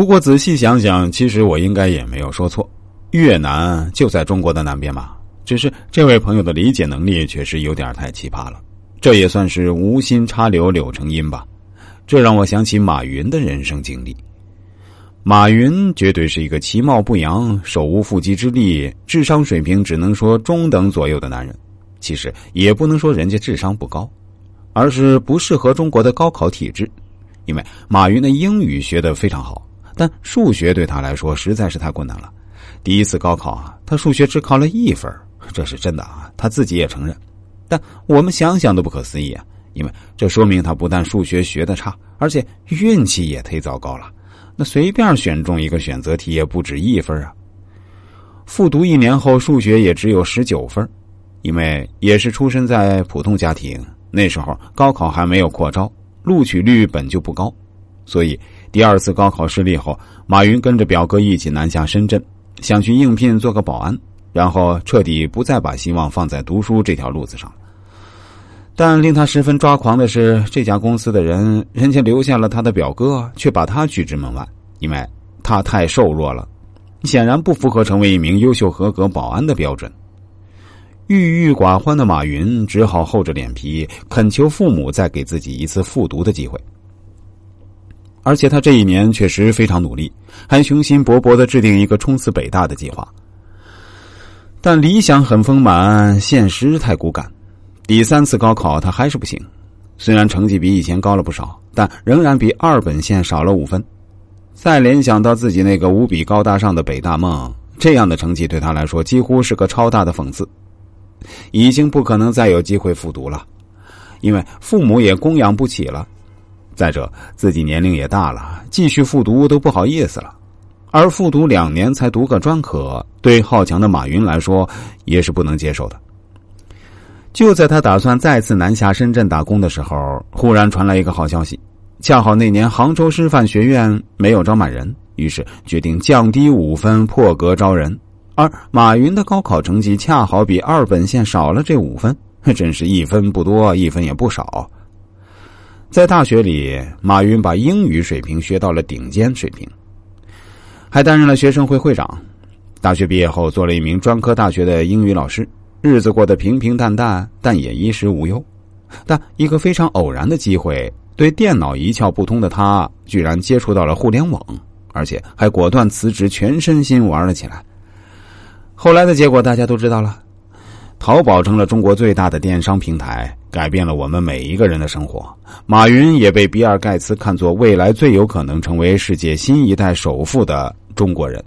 不过仔细想想，其实我应该也没有说错，越南就在中国的南边嘛。只是这位朋友的理解能力确实有点太奇葩了，这也算是无心插柳柳成荫吧。这让我想起马云的人生经历。马云绝对是一个其貌不扬、手无缚鸡之力、智商水平只能说中等左右的男人。其实也不能说人家智商不高，而是不适合中国的高考体制。因为马云的英语学得非常好，但数学对他来说实在是太困难了。第一次高考啊，他数学只考了一分，这是真的啊，他自己也承认。但我们想想都不可思议啊，因为这说明他不但数学学得差，而且运气也忒糟糕了。那随便选中一个选择题也不止一分啊！复读一年后，数学也只有十九分，因为也是出生在普通家庭，那时候高考还没有扩招，录取率本就不高，所以第二次高考失利后，马云跟着表哥一起南下深圳，想去应聘做个保安，然后彻底不再把希望放在读书这条路子上。但令他十分抓狂的是，这家公司的人，人家留下了他的表哥，却把他拒之门外，因为他太瘦弱了，显然不符合成为一名优秀合格保安的标准。郁郁寡欢的马云只好厚着脸皮恳求父母再给自己一次复读的机会。而且他这一年确实非常努力，还雄心勃勃的制定一个冲刺北大的计划。但理想很丰满，现实太骨感。第三次高考，他还是不行。虽然成绩比以前高了不少，但仍然比二本线少了五分。再联想到自己那个无比高大上的北大梦，这样的成绩对他来说几乎是个超大的讽刺。已经不可能再有机会复读了，因为父母也供养不起了。再者，自己年龄也大了，继续复读都不好意思了。而复读两年才读个专科，对好强的马云来说也是不能接受的。就在他打算再次南下深圳打工的时候，忽然传来一个好消息。恰好那年杭州师范学院没有招满人，于是决定降低五分破格招人。而马云的高考成绩恰好比二本线少了这五分，真是一分不多，一分也不少。在大学里，马云把英语水平学到了顶尖水平，还担任了学生会会长。大学毕业后，做了一名专科大学的英语老师。日子过得平平淡淡，但也衣食无忧。但一个非常偶然的机会，对电脑一窍不通的他，居然接触到了互联网，而且还果断辞职，全身心玩了起来。后来的结果大家都知道了，淘宝成了中国最大的电商平台，改变了我们每一个人的生活。马云也被比尔盖茨看作未来最有可能成为世界新一代首富的中国人。